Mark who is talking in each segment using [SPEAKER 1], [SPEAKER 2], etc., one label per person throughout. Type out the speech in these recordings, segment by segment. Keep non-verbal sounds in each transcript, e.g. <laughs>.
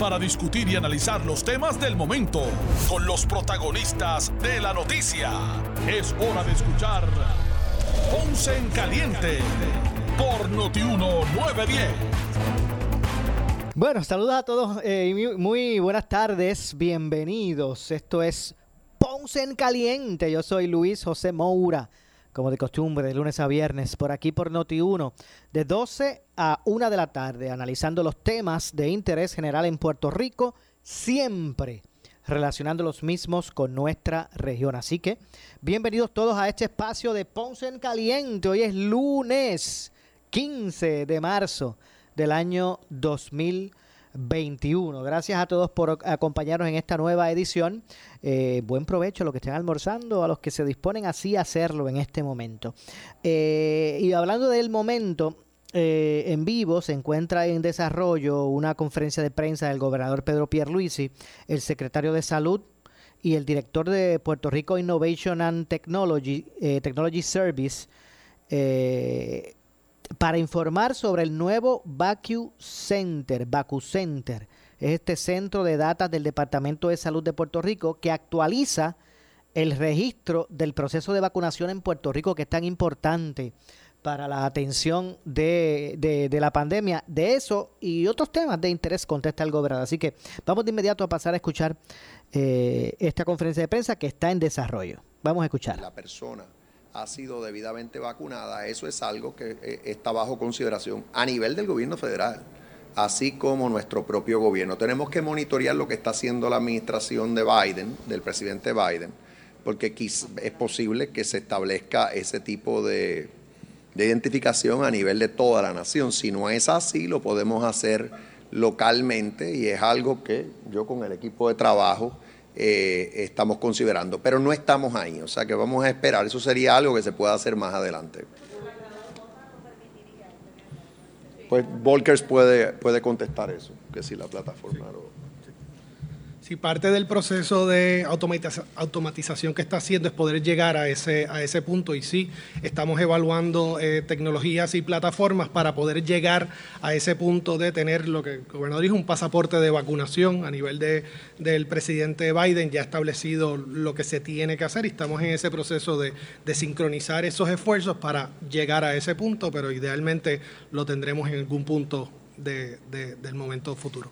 [SPEAKER 1] para discutir y analizar los temas del momento con los protagonistas de la noticia. Es hora de escuchar Ponce en Caliente por Notiuno 910.
[SPEAKER 2] Bueno, saludos a todos eh, y muy, buenas tardes, bienvenidos. Esto es Ponce en Caliente. Yo soy Luis José Moura, como de costumbre, de lunes a viernes, por aquí por Noti1, de 12 a 1 de la tarde, analizando los temas de interés general en Puerto Rico, siempre relacionando los mismos con nuestra región. Así que, bienvenidos todos a este espacio de Ponce en Caliente. Hoy es lunes 15 de marzo del año 2021. Gracias a todos por acompañarnos en esta nueva edición. Eh, buen provecho a los que estén almorzando, a los que se disponen así a hacerlo en este momento. Eh, y hablando del momento, eh, en vivo se encuentra en desarrollo una conferencia de prensa del gobernador Pedro Pierluisi, el secretario de Salud y el director de Puerto Rico Innovation and Technology, Technology Service, para informar sobre el nuevo Vacu Center, Vacu Center. Es este centro de datos del Departamento de Salud de Puerto Rico que actualiza el registro del proceso de vacunación en Puerto Rico, que es tan importante para la atención de, de, la pandemia. De eso y otros temas de interés contesta el gobernador. Así que vamos de inmediato a pasar a escuchar eh, esta conferencia de prensa que está en desarrollo. Vamos a escuchar.
[SPEAKER 3] La persona ha sido debidamente vacunada, eso es algo que eh, está bajo consideración a nivel del gobierno federal, así como nuestro propio gobierno. Tenemos que monitorear lo que está haciendo la administración de Biden, del presidente Biden, porque es posible que se establezca ese tipo de, de identificación a nivel de toda la nación. Si no es así, lo podemos hacer localmente y es algo que yo con el equipo de trabajo eh, estamos considerando, pero no estamos ahí, o sea que vamos a esperar, eso sería algo que se pueda hacer más adelante. Pues Volkers puede, puede contestar eso, que si la plataforma
[SPEAKER 4] y parte del proceso de automatización que está haciendo es poder llegar a ese, a ese punto. Y sí, estamos evaluando eh, tecnologías y plataformas para poder llegar a ese punto de tener lo que el gobernador dijo, un pasaporte de vacunación a nivel de, del presidente Biden, ya establecido lo que se tiene que hacer. Y estamos en ese proceso de, de sincronizar esos esfuerzos para llegar a ese punto, pero idealmente lo tendremos en algún punto de, del momento futuro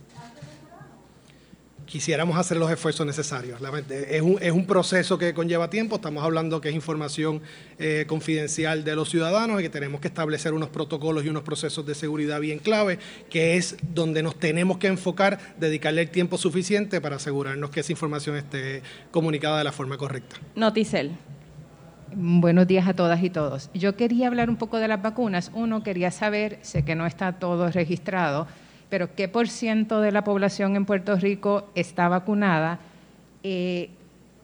[SPEAKER 4] quisiéramos hacer los esfuerzos necesarios. Es un, es un, proceso que conlleva tiempo, estamos hablando que es información eh, confidencial de los ciudadanos y que tenemos que establecer unos protocolos y unos procesos de seguridad bien clave, que es donde nos tenemos que enfocar, dedicarle el tiempo suficiente para asegurarnos que esa información esté comunicada de la forma correcta.
[SPEAKER 5] Noticel. Buenos días a todas y todos. Yo quería hablar un poco de las vacunas. Uno, quería saber, sé que no está todo registrado, pero qué por ciento de la población en Puerto Rico está vacunada. Eh,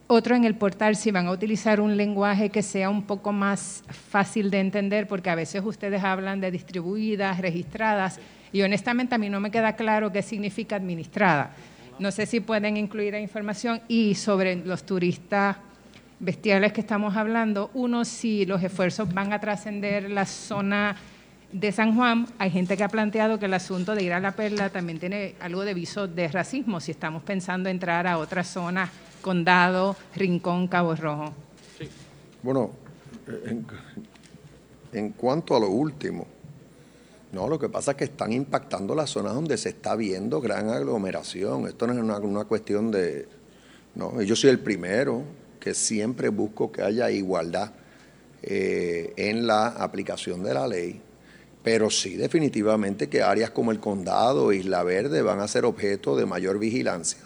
[SPEAKER 5] otro en el portal, si van a utilizar un lenguaje que sea un poco más fácil de entender, porque a veces ustedes hablan de distribuidas, registradas, y honestamente a mí no me queda claro qué significa administrada. No sé si pueden incluir la información y sobre los turistas bestiales que estamos hablando, uno, si los esfuerzos van a trascender la zona de San Juan, hay gente que ha planteado que el asunto de ir a la perla también tiene algo de viso de racismo, si estamos pensando entrar a otras zonas, condado, rincón, Cabo Rojo.
[SPEAKER 3] Bueno, en, cuanto a lo último, no, lo que pasa es que están impactando las zonas donde se está viendo gran aglomeración. Esto no es una, cuestión de... No, yo soy el primero que siempre busco que haya igualdad eh, en la aplicación de la ley pero sí definitivamente que áreas como el condado, Isla Verde van a ser objeto de mayor vigilancia.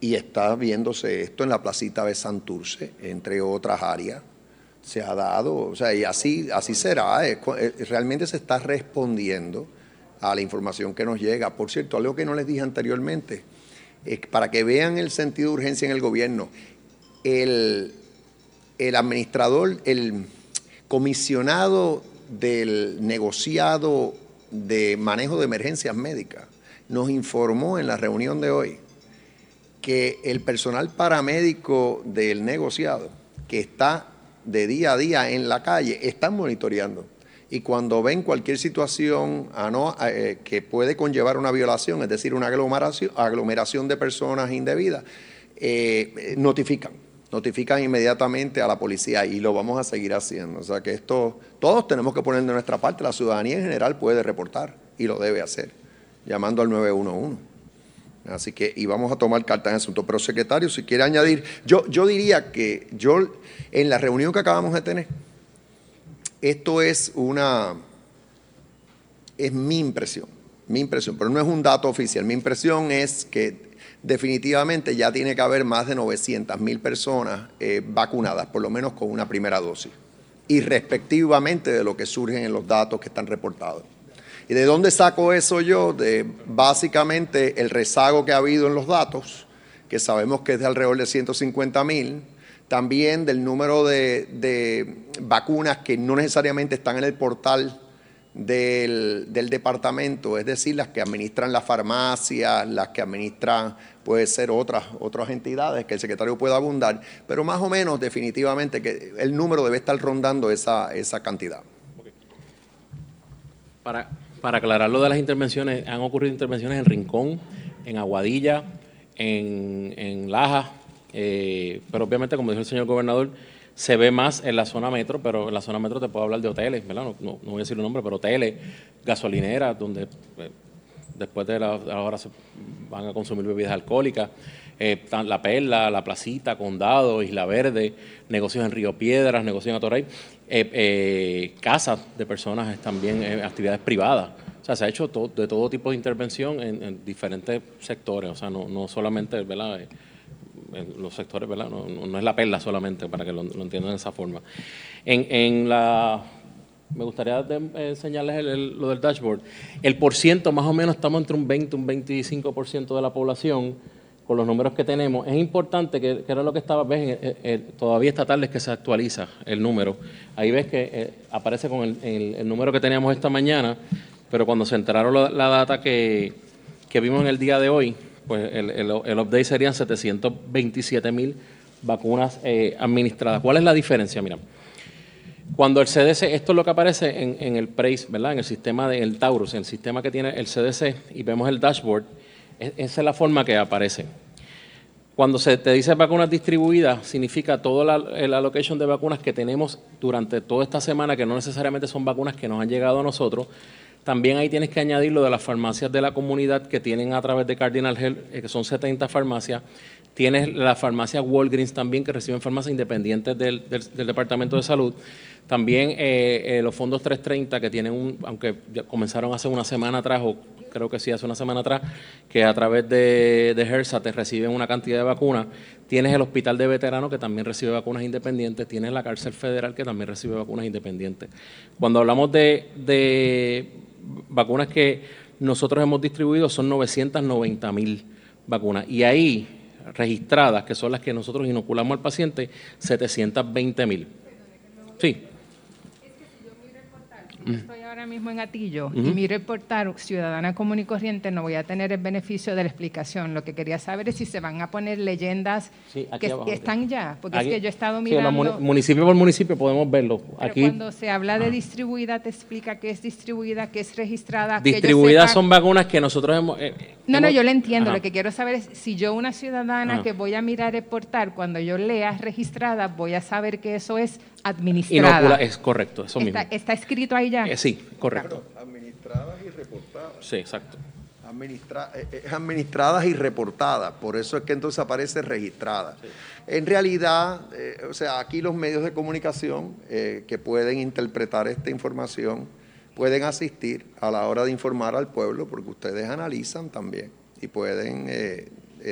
[SPEAKER 3] Y está viéndose esto en la placita de Santurce, entre otras áreas. Se ha dado, o sea, y así, así será. Eh, realmente se está respondiendo a la información que nos llega. Por cierto, algo que no les dije anteriormente, es para que vean el sentido de urgencia en el gobierno, el, el administrador, el comisionado del negociado de manejo de emergencias médicas nos informó en la reunión de hoy que el personal paramédico del negociado, que está de día a día en la calle, están monitoreando. Y cuando ven cualquier situación eh, que puede conllevar una violación, es decir, una aglomeración, de personas indebidas, eh, notifican, notifican inmediatamente a la policía y lo vamos a seguir haciendo. O sea que esto, todos tenemos que poner de nuestra parte, la ciudadanía en general puede reportar y lo debe hacer, llamando al 911. Así que, y vamos a tomar carta en asunto. Pero, secretario, si quiere añadir, yo, yo diría que yo, en la reunión que acabamos de tener, esto es una, es mi impresión, mi impresión, pero no es un dato oficial. Mi impresión es que definitivamente ya tiene que haber más de 900 mil personas eh, vacunadas, por lo menos con una primera dosis, y respectivamente de lo que surgen en los datos que están reportados. ¿Y de dónde saco eso yo? De básicamente el rezago que ha habido en los datos, que sabemos que es de alrededor de 150 mil, también del número de, de, vacunas que no necesariamente están en el portal del, del, departamento, es decir, las que administran las farmacias, las que administran, puede ser otras, otras entidades que el secretario pueda abundar, pero más o menos definitivamente que el número debe estar rondando esa, esa cantidad.
[SPEAKER 6] Para, para aclarar lo de las intervenciones, han ocurrido intervenciones en Rincón, en Aguadilla, en, en Laja, eh, pero obviamente, como dijo el señor gobernador, se ve más en la zona metro, pero en la zona metro te puedo hablar de hoteles, ¿verdad? No, voy a decir el nombre, pero hoteles, gasolineras, donde eh, después de la, hora se van a consumir bebidas alcohólicas, eh, La Perla, La Placita, Condado, Isla Verde, negocios en Río Piedras, negocios en Atoray, eh, casas de personas también, actividades privadas. O sea, se ha hecho de todo tipo de intervención en, diferentes sectores, o sea, no, no solamente, ¿verdad? Los sectores, ¿verdad? No, es la perla solamente, para que lo, entiendan de esa forma. En, en la me gustaría enseñarles lo del dashboard. El por ciento, más o menos, estamos entre un 20 un 25% de la población con los números que tenemos. Es importante, que, era lo que estaba, ves, eh, eh, todavía esta tarde es que se actualiza el número. Ahí ves que eh, aparece con el, el, número que teníamos esta mañana, pero cuando se enteraron la, data que, que vimos en el día de hoy, pues el, el, update serían 727 mil vacunas eh, administradas. ¿Cuál es la diferencia? Mira, cuando el CDC, esto es lo que aparece en, el PRACE, ¿verdad? En el sistema del Taurus, en el sistema que tiene el CDC, y vemos el dashboard, esa es la forma que aparece. Cuando se te dice vacunas distribuidas, significa toda la allocation de vacunas que tenemos durante toda esta semana, que no necesariamente son vacunas que nos han llegado a nosotros, también ahí tienes que añadir lo de las farmacias de la comunidad que tienen a través de Cardinal Health, eh, que son 70 farmacias. Tienes la farmacia Walgreens también, que reciben farmacias independientes del, Departamento de Salud. También eh, eh, los fondos 330, que tienen un, aunque comenzaron hace una semana atrás, o creo que sí, hace una semana atrás, que a través de, de HERSA te reciben una cantidad de vacunas. Tienes el Hospital de Veteranos, que también recibe vacunas independientes. Tienes la Cárcel Federal, que también recibe vacunas independientes. Cuando hablamos de vacunas que nosotros hemos distribuido son 990 mil vacunas. Y ahí, registradas, que son las que nosotros inoculamos al paciente, 720 mil. Sí.
[SPEAKER 5] Estoy ahora mismo en Atillo y mi reportar ciudadana común y corriente no voy a tener el beneficio de la explicación. Lo que quería saber es si se van a poner leyendas que, están ya, porque es que yo he estado mirando.
[SPEAKER 6] Sí, municipio por municipio podemos verlo.
[SPEAKER 5] aquí, cuando se habla de distribuida, te explica qué es distribuida, qué es registrada.
[SPEAKER 6] Distribuidas son vacunas que nosotros hemos. Eh,
[SPEAKER 5] no, no, yo le entiendo. Lo que quiero saber es si yo, una ciudadana que voy a mirar el portal, cuando yo lea registrada, voy a saber que eso es administrada.
[SPEAKER 6] es correcto, eso
[SPEAKER 5] está,
[SPEAKER 6] mismo.
[SPEAKER 5] Está escrito ahí ya.
[SPEAKER 6] Eh, sí, correcto.
[SPEAKER 3] administradas y reportadas.
[SPEAKER 6] Sí, exacto.
[SPEAKER 3] Administra eh, eh, administradas y reportadas, por eso es que entonces aparece registrada. En realidad, o sea, aquí los medios de comunicación que pueden interpretar esta información pueden asistir a la hora de informar al pueblo, porque ustedes analizan también y pueden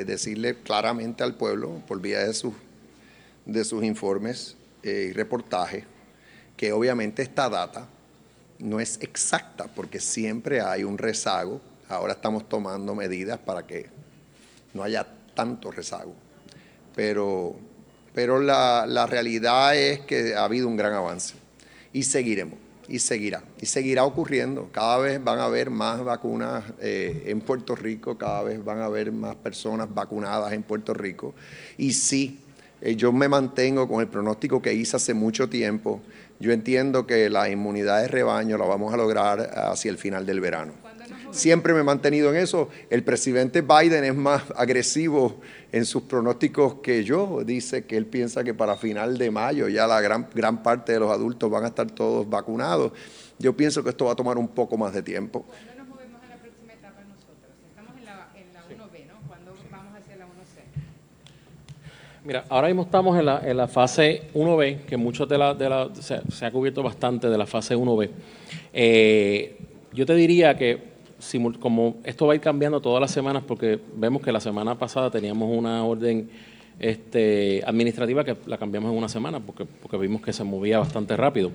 [SPEAKER 3] decirle claramente al pueblo por vía de sus, de sus informes y reportaje que obviamente esta data no es exacta porque siempre hay un rezago. Ahora estamos tomando medidas para que no haya tanto rezago. Pero pero la, la realidad es que ha habido un gran avance y seguiremos y seguirá. Y seguirá ocurriendo. Cada vez van a haber más vacunas eh, en Puerto Rico, cada vez van a haber más personas vacunadas en Puerto Rico. Y sí, eh, yo me mantengo con el pronóstico que hice hace mucho tiempo. Yo entiendo que la inmunidad de rebaño la vamos a lograr hacia el final del verano. Siempre me he mantenido en eso. El presidente Biden es más agresivo en sus pronósticos que yo. Dice que él piensa que para final de mayo ya la gran, gran parte de los adultos van a estar todos vacunados. Yo pienso que esto va a tomar un poco más de tiempo.
[SPEAKER 5] ¿Cuándo nos movemos a la próxima etapa nosotros? Estamos en la, en la 1B, ¿no? ¿Cuándo vamos hacia la 1C?
[SPEAKER 6] Mira, ahora mismo estamos en la, en la fase 1B, que muchos de la, de la se, ha cubierto bastante de la fase 1B. Eh, yo te diría que como esto va a ir cambiando todas las semanas, porque vemos que la semana pasada teníamos una orden este, administrativa que la cambiamos en una semana, porque, porque vimos que se movía bastante rápido.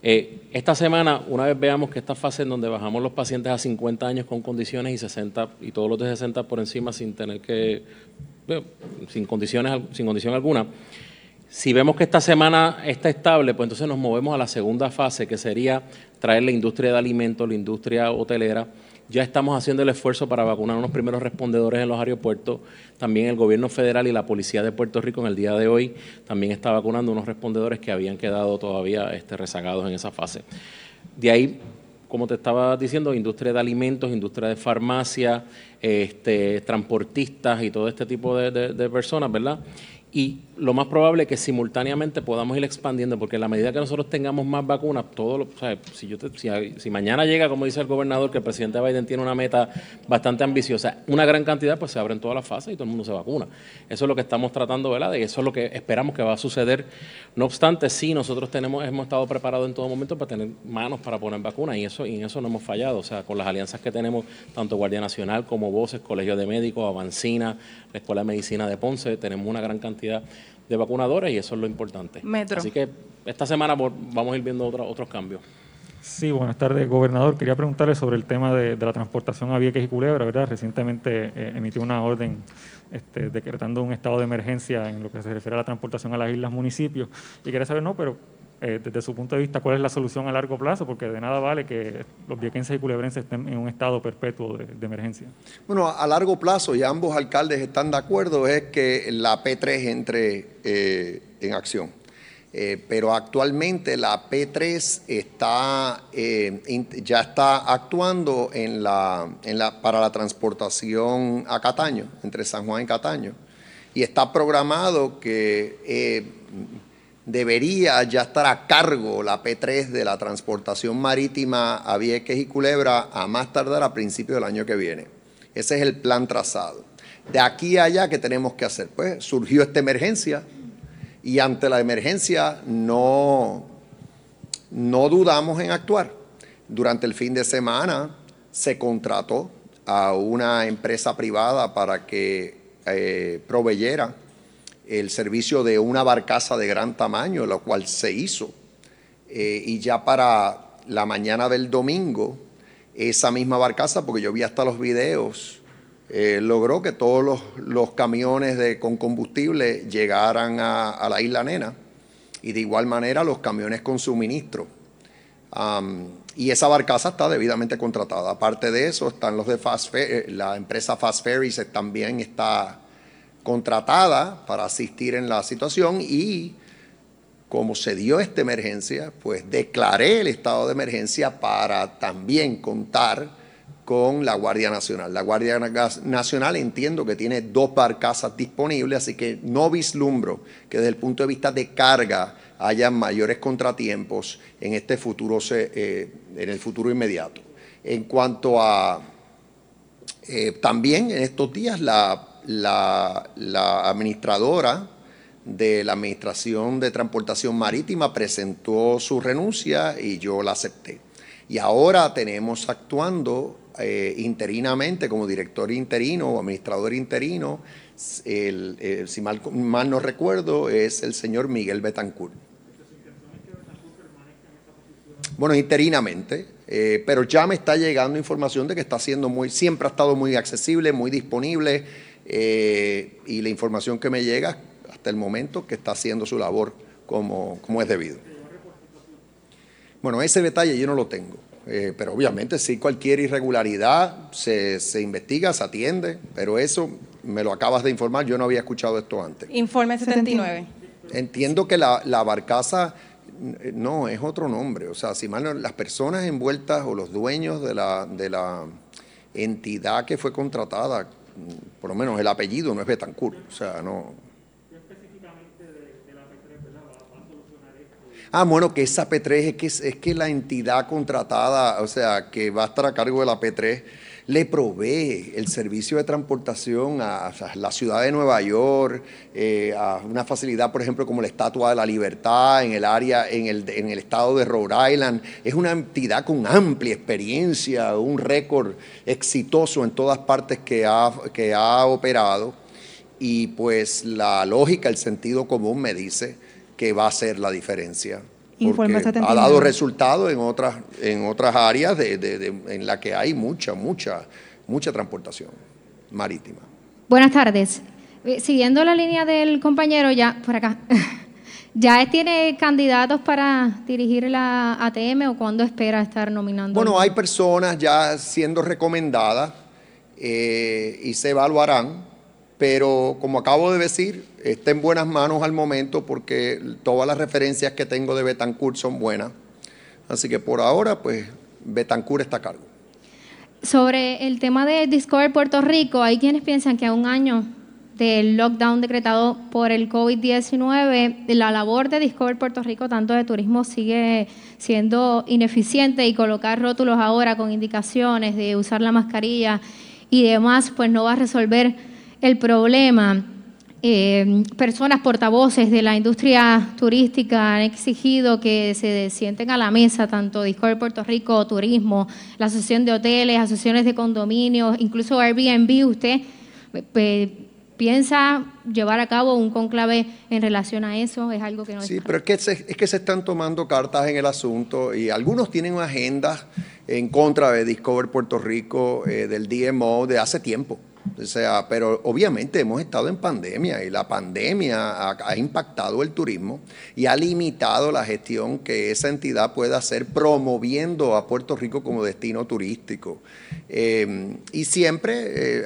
[SPEAKER 6] Eh, esta semana, una vez veamos que esta fase en donde bajamos los pacientes a 50 años con condiciones y 60 y todos los de 60 por encima sin tener que, sin condiciones, sin condición alguna, si vemos que esta semana está estable, pues entonces nos movemos a la segunda fase, que sería traer la industria de alimentos, la industria hotelera, ya estamos haciendo el esfuerzo para vacunar a unos primeros respondedores en los aeropuertos. También el gobierno federal y la policía de Puerto Rico en el día de hoy también está vacunando unos respondedores que habían quedado todavía este, rezagados en esa fase. De ahí como te estaba diciendo, industria de alimentos, industria de farmacia, este, transportistas y todo este tipo de, de personas, ¿verdad? y lo más probable es que simultáneamente podamos ir expandiendo, porque en la medida que nosotros tengamos más vacunas, todo lo, si, mañana llega, como dice el gobernador, que el presidente Biden tiene una meta bastante ambiciosa, una gran cantidad, pues se abren todas las fases y todo el mundo se vacuna. Eso es lo que estamos tratando, ¿verdad? Y eso es lo que esperamos que va a suceder. No obstante, sí, nosotros tenemos, hemos estado preparados en todo momento para tener manos para poner vacunas y eso y en eso no hemos fallado. O sea, con las alianzas que tenemos, tanto Guardia Nacional como Voces, Colegio de Médicos, Avancina, la Escuela de Medicina de Ponce, tenemos una gran cantidad vacunadores y eso es lo importante. Así que esta semana vamos a ir viendo otros cambios.
[SPEAKER 7] Sí, buenas tardes, gobernador. Quería preguntarle sobre el tema de, la transportación a Vieques y Culebra, ¿verdad? Recientemente eh, emitió una orden este, decretando un estado de emergencia en lo que se refiere a la transportación a las islas municipios. Y quería saber, no, pero eh, desde su punto de vista, cuál es la solución a largo plazo, porque de nada vale que los viequenses y culebrenses estén en un estado perpetuo de, emergencia.
[SPEAKER 3] Bueno, a largo plazo, y ambos alcaldes están de acuerdo, es que la P3 entre eh, en acción. Eh, pero actualmente la P3 está, ya está actuando para la transportación a Cataño, entre San Juan y Cataño. Y está programado que debería ya estar a cargo la P3 de la transportación marítima a Vieques y Culebra a más tardar a principios del año que viene. Ese es el plan trazado. De aquí a allá, ¿qué tenemos que hacer? Pues surgió esta emergencia y ante la emergencia no, no dudamos en actuar. Durante el fin de semana se contrató a una empresa privada para que eh, proveyera el servicio de una barcaza de gran tamaño, lo cual se hizo. Eh, y ya para la mañana del domingo, esa misma barcaza, porque yo vi hasta los videos, eh, logró que todos los, camiones con combustible llegaran a, la isla Nena y de igual manera los camiones con suministro. y esa barcaza está debidamente contratada. Aparte de eso, están los de Fast eh, la empresa Fast Ferries también está contratada para asistir en la situación y como se dio esta emergencia, pues declaré el estado de emergencia para también contar con la Guardia Nacional. La Guardia Nacional entiendo que tiene dos barcazas disponibles, así que no vislumbro que desde el punto de vista de carga haya mayores contratiempos en este futuro, eh, en el futuro inmediato. En cuanto a eh, también en estos días la la, administradora de la Administración de Transportación Marítima presentó su renuncia y yo la acepté. Y ahora tenemos actuando eh, interinamente como director interino o administrador interino, el, si mal, mal, no recuerdo, es el señor Miguel Betancourt. Bueno, interinamente, eh, pero ya me está llegando información de que está siendo muy, siempre ha estado muy accesible, muy disponible eh, y la información que me llega hasta el momento que está haciendo su labor como, como es debido. Bueno, ese detalle yo no lo tengo. Eh, pero obviamente si cualquier irregularidad se, se, investiga, se atiende, pero eso me lo acabas de informar, yo no había escuchado esto antes.
[SPEAKER 8] Informe 79.
[SPEAKER 3] Entiendo que la, la barcaza no es otro nombre, o sea, si mal no, las personas envueltas o los dueños de la, de la entidad que fue contratada, por lo menos el apellido no es Betancourt, o sea, no, Ah, bueno, que esa P3 es que, es que la entidad contratada, o sea, que va a estar a cargo de la P3, le provee el servicio de transportación a, la ciudad de Nueva York, eh, a una facilidad, por ejemplo, como la Estatua de la Libertad en el área, en el, en el estado de Rhode Island. Es una entidad con amplia experiencia, un récord exitoso en todas partes que ha, que ha operado. Y pues la lógica, el sentido común me dice que va a ser la diferencia. Porque ha dado resultados en otras, en otras áreas de, en las que hay mucha, mucha, mucha transportación marítima.
[SPEAKER 9] Buenas tardes. Eh, siguiendo la línea del compañero, ya por acá, <laughs> ¿ya tiene candidatos para dirigir la ATM o cuándo espera estar nominando?
[SPEAKER 3] Bueno, hay personas ya siendo recomendadas eh, y se evaluarán pero como acabo de decir, está en buenas manos al momento porque todas las referencias que tengo de Betancourt son buenas. Así que por ahora, pues Betancourt está a cargo.
[SPEAKER 9] Sobre el tema de Discover Puerto Rico, hay quienes piensan que a un año del lockdown decretado por el COVID-19, la labor de Discover Puerto Rico, tanto de turismo, sigue siendo ineficiente y colocar rótulos ahora con indicaciones de usar la mascarilla y demás, pues no va a resolver el problema. Eh, personas portavoces de la industria turística han exigido que se sienten a la mesa, tanto Discovery Puerto Rico, Turismo, la Asociación de Hoteles, asociaciones de condominios, incluso Airbnb. ¿Usted piensa llevar a cabo un conclave en relación a eso? Es algo que no
[SPEAKER 3] Sí, pero es que, se, es que se están tomando cartas en el asunto y algunos tienen agendas en contra de Discover Puerto Rico, eh, del DMO, de hace tiempo. Pero obviamente hemos estado en pandemia y la pandemia ha, impactado el turismo y ha limitado la gestión que esa entidad pueda hacer promoviendo a Puerto Rico como destino turístico. Eh, y siempre eh,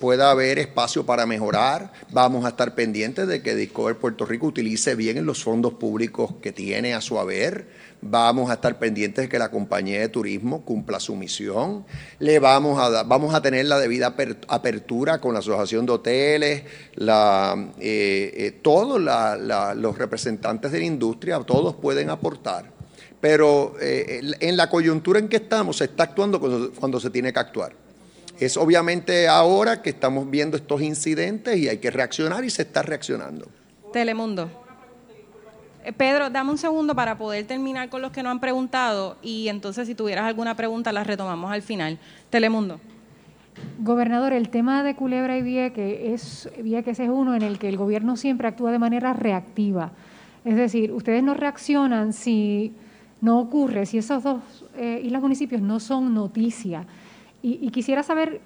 [SPEAKER 3] pueda haber espacio para mejorar. Vamos a estar pendientes de que Discover Puerto Rico utilice bien los fondos públicos que tiene a su haber Vamos a estar pendientes de que la compañía de turismo cumpla su misión. Le vamos a, vamos a tener la debida apertura con la Asociación de Hoteles, eh, eh, todos los representantes de la industria, todos pueden aportar. Pero eh, en la coyuntura en que estamos, se está actuando cuando se tiene que actuar. Es obviamente ahora que estamos viendo estos incidentes y hay que reaccionar y se está reaccionando.
[SPEAKER 8] Telemundo. Eh, Pedro, dame un segundo para poder terminar con los que no han preguntado y entonces si tuvieras alguna pregunta la retomamos al final. Telemundo.
[SPEAKER 10] Gobernador, el tema de Culebra y Vieques es, Vieques es uno en el que el gobierno siempre actúa de manera reactiva. Es decir, ustedes no reaccionan si no ocurre, si esos dos eh, islas municipios no son noticia. y quisiera saber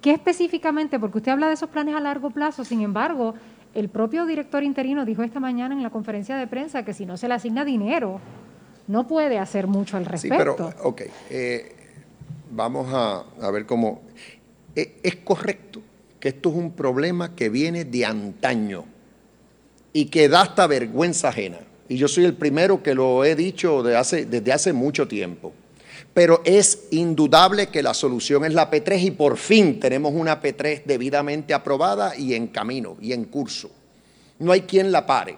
[SPEAKER 10] qué específicamente, porque usted habla de esos planes a largo plazo, sin embargo, el propio director interino dijo esta mañana en la conferencia de prensa que si no se le asigna dinero, no puede hacer mucho al respecto.
[SPEAKER 3] Sí, pero, ok, eh, vamos a, ver cómo... Eh, es correcto que esto es un problema que viene de antaño y que da hasta vergüenza ajena. Y yo soy el primero que lo he dicho hace, desde hace mucho tiempo. Pero es indudable que la solución es la P3 y por fin tenemos una P3 debidamente aprobada y en camino y en curso. No hay quien la pare.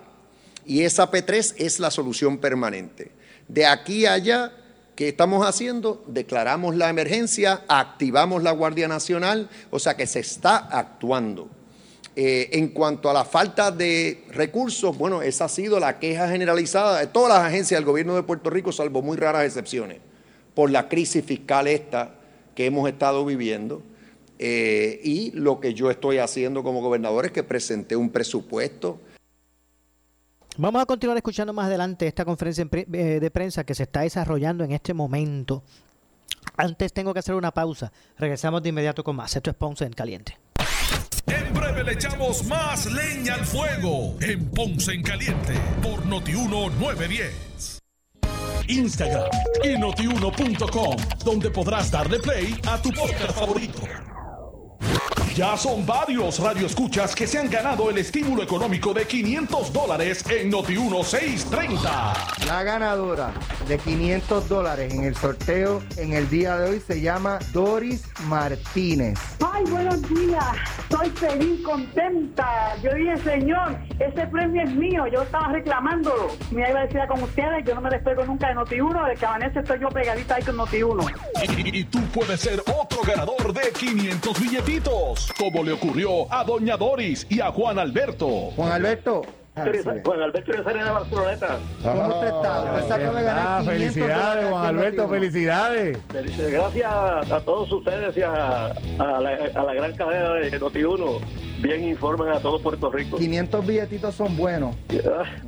[SPEAKER 3] Y esa P3 es la solución permanente. De aquí a allá, ¿qué estamos haciendo? Declaramos la emergencia, activamos la Guardia Nacional, o sea que se está actuando. Eh, en cuanto a la falta de recursos, bueno, esa ha sido la queja generalizada de todas las agencias del gobierno de Puerto Rico, salvo muy raras excepciones por la crisis fiscal esta que hemos estado viviendo. Eh, y lo que yo estoy haciendo como gobernador es que presenté un presupuesto.
[SPEAKER 2] Vamos a continuar escuchando más adelante esta conferencia eh, de prensa que se está desarrollando en este momento. Antes tengo que hacer una pausa. Regresamos de inmediato con más. Esto es Ponce en Caliente.
[SPEAKER 1] En breve 9 le echamos más leña al fuego en Ponce en Caliente por Notiuno 910. Instagram y notiuno.com, donde podrás darle play a tu podcast favorito. Ya son varios radioescuchas que se han ganado el estímulo económico de 500 dólares en Noti 1630.
[SPEAKER 11] La ganadora de 500 dólares en el sorteo en el día de hoy se llama Doris Martínez.
[SPEAKER 12] Ay, buenos días. Estoy feliz, contenta. Yo dije, señor, ese premio es mío. Yo estaba reclamándolo. Me iba a decir con ustedes, yo no me despego nunca de Noti1. De que amanece estoy yo pegadita ahí con Noti1.
[SPEAKER 1] Y, y tú puedes ser otro ganador de 500 billetitos, como le ocurrió a Doña Doris y a Juan Alberto.
[SPEAKER 11] Juan Alberto.
[SPEAKER 13] Juan Alberto de Serena Barceloneta.
[SPEAKER 11] ¿Cómo usted está? Usted me gané 500
[SPEAKER 14] felicidades, Juan
[SPEAKER 11] en
[SPEAKER 14] Alberto,
[SPEAKER 11] Noti1.
[SPEAKER 14] felicidades.
[SPEAKER 13] Gracias a todos ustedes y a, a la, a la gran cadena de Noti1. Bien informan a todo Puerto Rico.
[SPEAKER 11] 500 billetitos son buenos.
[SPEAKER 13] Ya,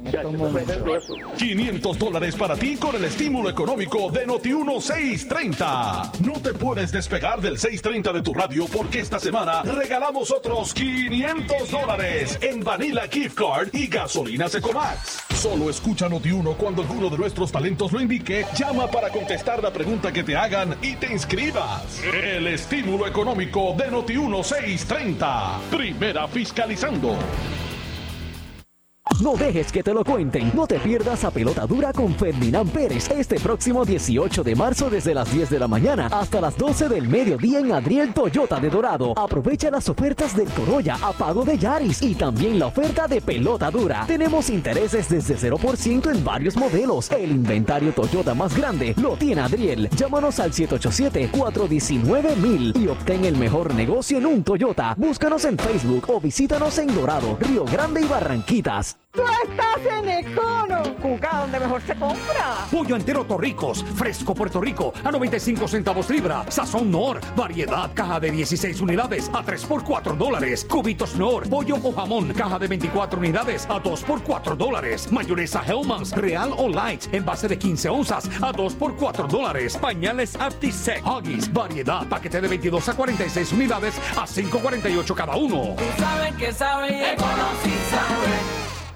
[SPEAKER 13] ya,
[SPEAKER 11] estos
[SPEAKER 13] yo
[SPEAKER 11] momentos.
[SPEAKER 13] tremendo eso.
[SPEAKER 1] 500 dólares para ti con el estímulo económico de Noti 1630. No te puedes despegar del 630 de tu radio porque esta semana regalamos otros 500 dólares en Vanilla Gift Card y gasolina Secomax. Solo escucha Noti 1 cuando alguno de nuestros talentos lo indique. Llama para contestar la pregunta que te hagan y te inscribas. El estímulo económico de Noti 1630. Fiscalizando.
[SPEAKER 15] No dejes que te lo cuenten. No te pierdas a Pelota Dura con Ferdinand Pérez este próximo 18 de marzo desde las 10 de la mañana hasta las 12 del mediodía en Adriel Toyota de Dorado. Aprovecha las ofertas del Corolla a pago de Yaris y también la oferta de Pelota Dura. Tenemos intereses desde 0% en varios modelos. El inventario Toyota más grande lo tiene Adriel. Llámanos al 787-419-1000 y obtén el mejor negocio en un Toyota. Búscanos en Facebook o visítanos en Dorado, Río Grande y Barranquitas.
[SPEAKER 12] ¡Tú estás en Econo! Cuca, donde mejor se compra.
[SPEAKER 16] Pollo entero Torricos, fresco Puerto Rico, a 95 centavos libra. Sazón Nor, variedad, caja de 16 unidades, a 3 por 4 dólares. Cubitos Nor, pollo o jamón, caja de 24 unidades, a 2 por 4 dólares. Mayonesa Hellmann's, real o light, en base de 15 onzas, a 2 por 4 dólares. Pañales Aptisec, Huggies, variedad, paquete de 22 a 46 unidades, a 5.48 cada uno.
[SPEAKER 17] sabes que sabe sí sabe.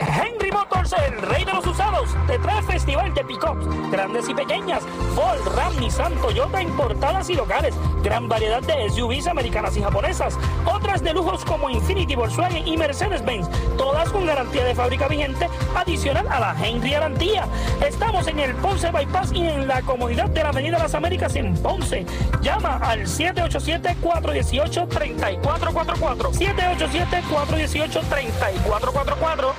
[SPEAKER 17] Henry Motors, el rey de los usados, te trae festival de pickups, grandes y pequeñas, Ford, Ram, Nissan, Toyota, importadas y locales, gran variedad de SUVs americanas y japonesas, otras de lujos como Infinity, Volkswagen y Mercedes-Benz, todas con garantía de fábrica vigente, adicional a la Henry Garantía. Estamos en el Ponce Bypass y en la comodidad de la Avenida Las Américas en Ponce. Llama al 787-418-3444. 787-418-3444.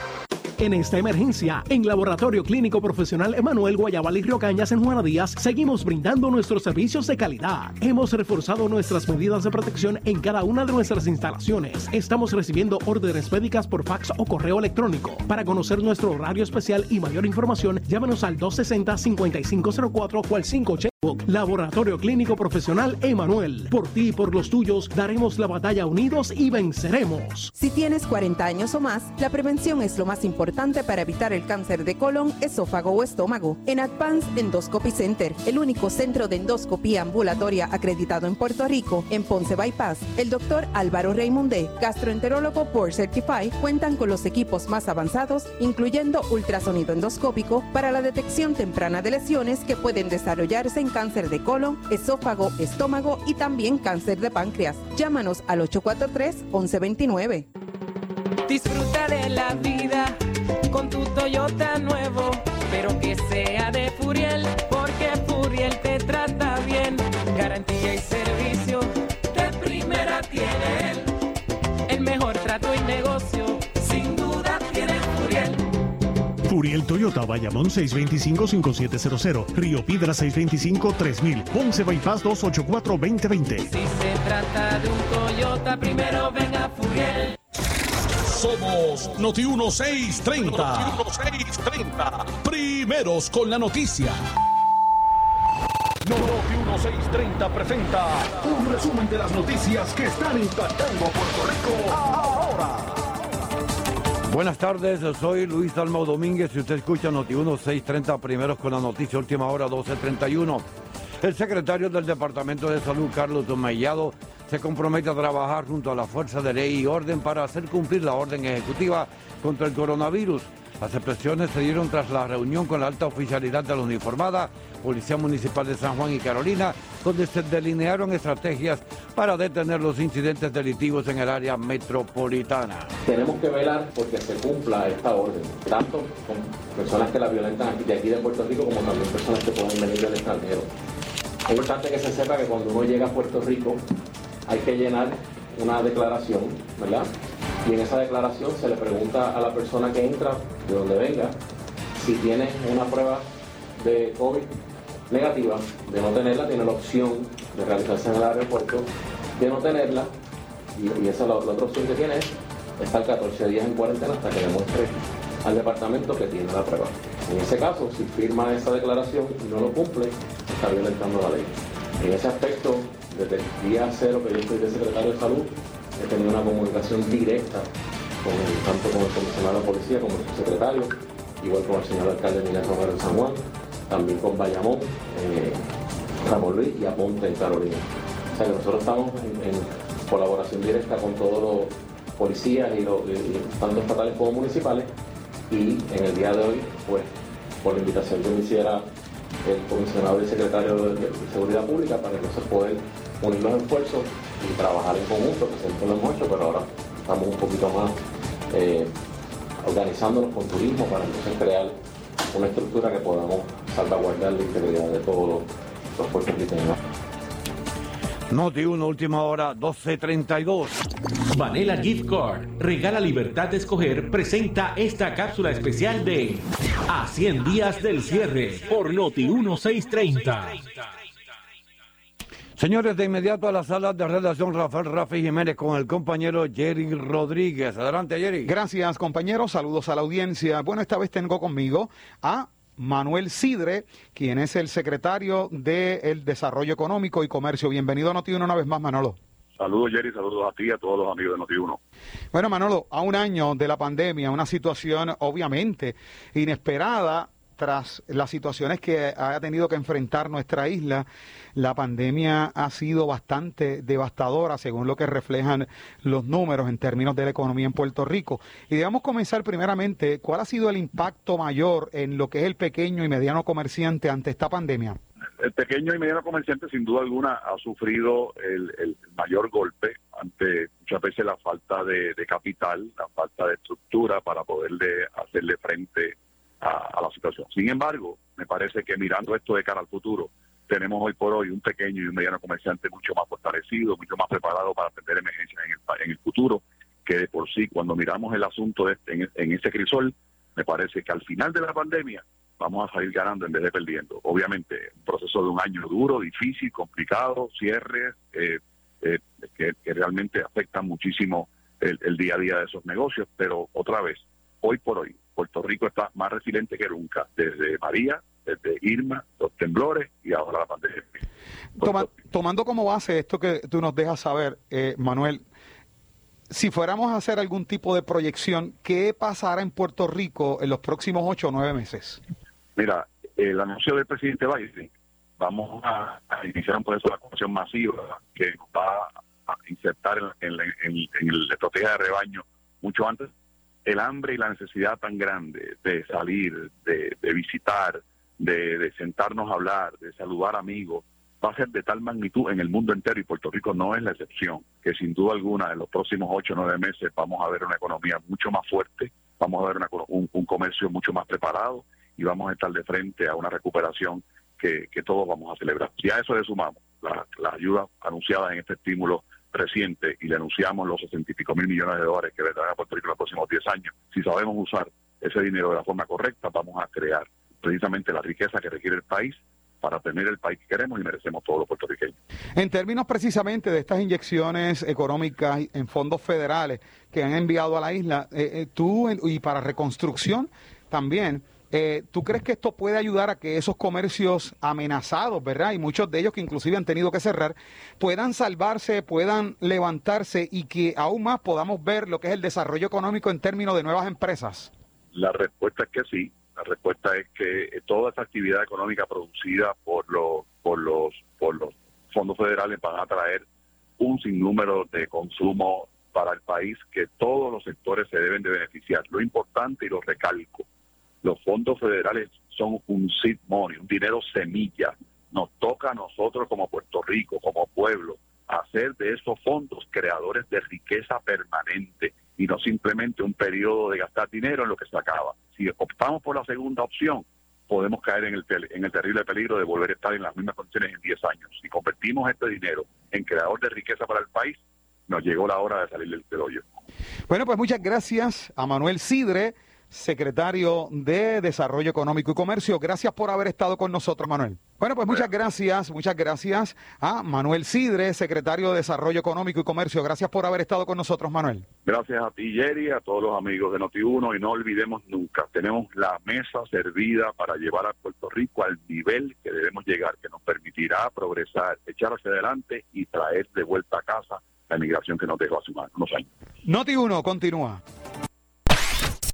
[SPEAKER 18] En esta emergencia, en Laboratorio Clínico Profesional Emanuel Guayabal y Río Cañas en Juana Díaz, seguimos brindando nuestros servicios de calidad. Hemos reforzado nuestras medidas de protección en cada una de nuestras instalaciones. Estamos recibiendo órdenes médicas por fax o correo electrónico. Para conocer nuestro horario especial y mayor información, llámanos al 260-5504 o al 580. Laboratorio Clínico Profesional Emanuel. Por ti y por los tuyos daremos la batalla unidos y venceremos.
[SPEAKER 19] Si tienes 40 años o más, la prevención es lo más importante para evitar el cáncer de colon, esófago o estómago. En Advanced Endoscopy Center, el único centro de endoscopía ambulatoria acreditado en Puerto Rico, en Ponce Bypass, el doctor Álvaro Raymondé, gastroenterólogo por Certify, cuentan con los equipos más avanzados, incluyendo ultrasonido endoscópico para la detección temprana de lesiones que pueden desarrollarse en cáncer de colon, esófago, estómago y también cáncer de páncreas. Llámanos al 843-1129.
[SPEAKER 17] Disfruta de la vida con tu Toyota nuevo, pero que sea de Furiel, porque Furiel te trata bien. Garantía y servicio de primera tiene Furiel
[SPEAKER 20] Toyota, Bayamón 625-5700, Río Piedra 625-3000, Ponce Bypass 284-2020.
[SPEAKER 17] Si se trata de un Toyota, primero ven a Furiel.
[SPEAKER 1] Somos Noti 1630. Noti 1630. Primeros con la noticia. Noti 1630 presenta un resumen de las noticias que están impactando a Puerto Rico ahora.
[SPEAKER 21] Buenas tardes, soy Luis Dalmau Domínguez y usted escucha Noti 1630 primeros con la noticia última hora 1231. El secretario del Departamento de Salud, Carlos Mellado, se compromete a trabajar junto a la fuerza de ley y orden para hacer cumplir la orden ejecutiva contra el coronavirus. Las expresiones se dieron tras la reunión con la alta oficialidad de la uniformada, Policía Municipal de San Juan y Carolina, donde se delinearon estrategias para detener los incidentes delictivos en el área metropolitana.
[SPEAKER 6] Tenemos que velar porque se cumpla esta orden, tanto con personas que la violentan aquí, de aquí de Puerto Rico como también personas que pueden venir del extranjero. Es importante que se sepa que cuando uno llega a Puerto Rico hay que llenar una declaración, ¿verdad? Y en esa declaración se le pregunta a la persona que entra, de donde venga, si tiene una prueba de COVID negativa, de no tenerla, tiene la opción de realizarse en el aeropuerto, de no tenerla, y, esa es la, la otra opción que tiene, es estar 14 días en cuarentena hasta que demuestre al departamento que tiene la prueba. En ese caso, si firma esa declaración y no lo cumple, está violentando la ley. En ese aspecto, desde el día cero que yo estoy de secretario de salud, he tenido una comunicación directa tanto con el comisionado de policía como el secretario, igual con el señor alcalde Miguel Romero en San Juan, también con Bayamón, eh, Ramón Luis y Aponte en Carolina. O sea que nosotros estamos en, colaboración directa con todos los policías y, los, y- tanto estatales como municipales y en el día de hoy, pues, por la invitación que me hiciera el comisionado y secretario de, de Seguridad Pública para entonces poder unir los esfuerzos y trabajar en conjunto, que siempre lo hemos hecho, pero ahora estamos un poquito más eh, organizándonos con turismo para entonces crear una estructura que podamos salvaguardar la integridad de todos los, los puertorriqueños.
[SPEAKER 21] Noti 1, última hora, 12.32.
[SPEAKER 22] Vanilla Gift Card, regala libertad de escoger, presenta esta cápsula especial de A 100 días del cierre por Noti 1630.
[SPEAKER 21] Señores, de inmediato a la sala de redacción Rafael Rafi Jiménez con el compañero Jerry Rodríguez. Adelante, Jerry.
[SPEAKER 14] Gracias, compañeros. Saludos a la audiencia. Bueno, esta vez tengo conmigo a Manuel Sidre, quien es el secretario del Desarrollo Económico y Comercio. Bienvenido a noti una vez más, Manolo.
[SPEAKER 23] Saludos, Jerry, saludos a ti y a todos los amigos de Noti1.
[SPEAKER 14] Bueno, Manolo, a un año de la pandemia, una situación obviamente inesperada tras las situaciones que ha tenido que enfrentar nuestra isla, la pandemia ha sido bastante devastadora según lo que reflejan los números en términos de la economía en Puerto Rico. Y debemos comenzar primeramente, ¿cuál ha sido el impacto mayor en lo que es el pequeño y mediano comerciante ante esta pandemia?
[SPEAKER 23] El pequeño y mediano comerciante, sin duda alguna, ha sufrido el, mayor golpe ante muchas veces la falta de, de capital, la falta de estructura para poderle hacerle frente a, a la situación. Sin embargo, me parece que mirando esto de cara al futuro, tenemos hoy por hoy un pequeño y un mediano comerciante mucho más fortalecido, mucho más preparado para atender emergencias en el, en el futuro, que de por sí, cuando miramos el asunto de este- en, en ese crisol, me parece que al final de la pandemia vamos a salir ganando en vez de perdiendo. Obviamente, un proceso de un año duro, difícil, complicado, cierres eh, eh, que, realmente afectan muchísimo el día a día de esos negocios, pero otra vez, hoy por hoy, Puerto Rico está más resiliente que nunca, desde María, desde Irma, los temblores y ahora la pandemia.
[SPEAKER 14] Toma- tomando como base esto que tú nos dejas saber, eh, Manuel, si fuéramos a hacer algún tipo de proyección, ¿qué pasará en Puerto Rico en los próximos ocho o nueve meses?
[SPEAKER 23] Mira, el anuncio del presidente Biden, vamos a, a iniciar un proceso de vacunación masiva que nos va a insertar en, en la- en- en la estrategia de rebaño mucho antes. El hambre y la necesidad tan grande de salir, de, de visitar, de, sentarnos a hablar, de saludar amigos, va a ser de tal magnitud en el mundo entero y Puerto Rico no es la excepción, que sin duda alguna en los próximos ocho o nueve meses vamos a ver una economía mucho más fuerte, vamos a ver una un, comercio mucho más preparado y vamos a estar de frente a una recuperación que, que todos vamos a celebrar. Si a eso le sumamos la, la ayuda anunciada en este estímulo reciente y le anunciamos los 60 y pico mil millones de dólares que vendrán a Puerto Rico en los próximos 10 años, si sabemos usar ese dinero de la forma correcta, vamos a crear precisamente la riqueza que requiere el país para tener el país que queremos y merecemos todos los puertorriqueños.
[SPEAKER 14] En términos precisamente de estas inyecciones económicas en fondos federales que han enviado a la isla, eh, eh, tú y para reconstrucción también, eh, ¿tú crees que esto puede ayudar a que esos comercios amenazados, verdad? Y muchos de ellos que inclusive han tenido que cerrar, puedan salvarse, puedan levantarse y que aún más podamos ver lo que es el desarrollo económico en términos de nuevas empresas?
[SPEAKER 23] La respuesta es que sí. La respuesta es que eh, toda esa actividad económica producida por los por los por los fondos federales van a traer un sinnúmero de consumo para el país que todos los sectores se deben de beneficiar. Lo importante, y lo recalco, los fondos federales son un seed money, un dinero semilla. Nos toca a nosotros como Puerto Rico, como pueblo, hacer de esos fondos creadores de riqueza permanente y no simplemente un periodo de gastar dinero en lo que se acaba. Si optamos por la segunda opción, podemos caer en el, en el terrible peligro de volver a estar en las mismas condiciones en 10 años. Si convertimos este dinero en creador de riqueza para el país, nos llegó la hora de salir del hoyo.
[SPEAKER 14] Bueno, pues muchas gracias a Manuel Sidre secretario de Desarrollo Económico y Comercio. Gracias por haber estado con nosotros, Manuel. Bueno, pues muchas gracias, muchas gracias a Manuel Sidre, secretario de Desarrollo Económico y Comercio. Gracias por haber estado con nosotros, Manuel.
[SPEAKER 23] Gracias a ti, Jerry, a todos los amigos de Noti1 y no olvidemos nunca, tenemos la mesa servida para llevar a Puerto Rico al nivel que debemos llegar, que nos permitirá progresar, echar hacia adelante y traer de vuelta a casa la migración que nos dejó hace unos años.
[SPEAKER 14] Noti1 continúa.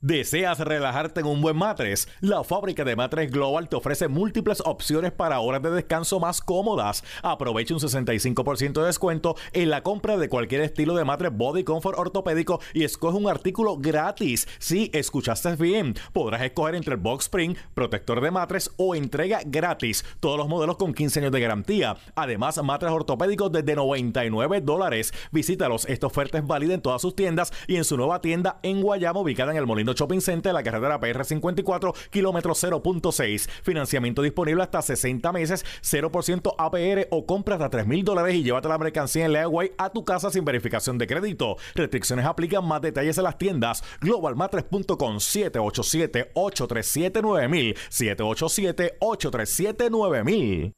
[SPEAKER 22] ¿Deseas relajarte en un buen matres? La fábrica de matres Global te ofrece múltiples opciones para horas de descanso más cómodas. Aprovecha un 65% de descuento en la compra de cualquier estilo de matres Body Comfort ortopédico y escoge un artículo gratis. Si escuchaste bien, podrás escoger entre Box Spring, protector de matres o entrega gratis. Todos los modelos con 15 años de garantía. Además, matres ortopédicos desde 99 dólares. Visítalos. Esta oferta es válida en todas sus tiendas y en su nueva tienda en Guayama, ubicada en el Molino Shopping Center, la carretera PR54, kilómetro 0.6. Financiamiento disponible hasta 60 meses, 0% APR o compra hasta 3 mil dólares y llévate la mercancía en Leaway a tu casa sin verificación de crédito. Restricciones aplican, más detalles en las tiendas. Globalmatres.com 787-837-9000. 787-837-9000.